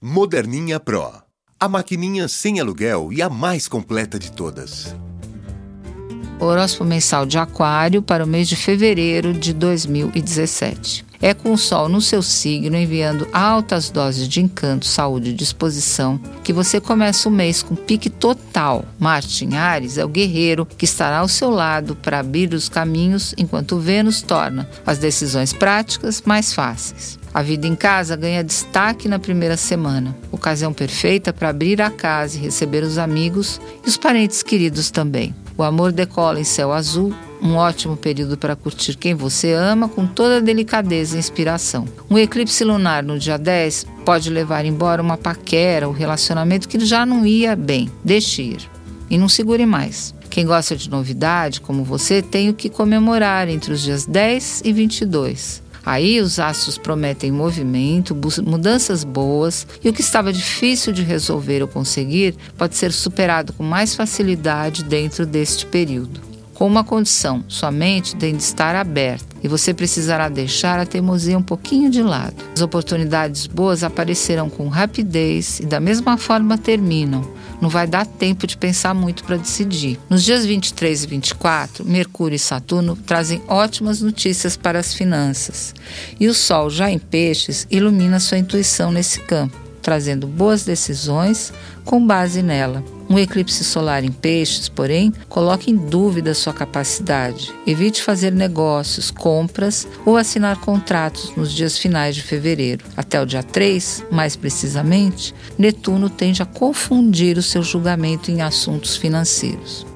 Moderninha Pro. A maquininha sem aluguel e a mais completa de todas. Horóscopo mensal de Aquário para o mês de fevereiro de 2017. É com o Sol no seu signo, enviando altas doses de encanto, saúde e disposição, que você começa o mês com pique total. Marte em Ares é o guerreiro que estará ao seu lado para abrir os caminhos, enquanto Vênus torna as decisões práticas mais fáceis. A vida em casa ganha destaque na primeira semana, ocasião perfeita para abrir a casa e receber os amigos e os parentes queridos também. O amor decola em céu azul, um ótimo período para curtir quem você ama com toda delicadeza e inspiração. Um eclipse lunar no dia 10 pode levar embora uma paquera, o um relacionamento que já não ia bem. Deixe ir. E não segure mais. Quem gosta de novidade, como você, tem o que comemorar entre os dias 10 e 22. Aí os astros prometem movimento, mudanças boas e o que estava difícil de resolver ou conseguir pode ser superado com mais facilidade dentro deste período. Com uma condição, sua mente tem de estar aberta e você precisará deixar a teimosia um pouquinho de lado. As oportunidades boas aparecerão com rapidez e da mesma forma terminam. Não vai dar tempo de pensar muito para decidir. Nos dias 23 e 24, Mercúrio e Saturno trazem ótimas notícias para as finanças. E o Sol, já em Peixes, ilumina sua intuição nesse campo trazendo boas decisões com base nela. Um eclipse solar em peixes, porém, coloca em dúvida sua capacidade. Evite fazer negócios, compras ou assinar contratos nos dias finais de fevereiro. Até o dia 3, mais precisamente, Netuno tende a confundir o seu julgamento em assuntos financeiros.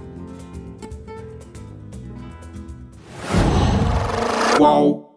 Qual?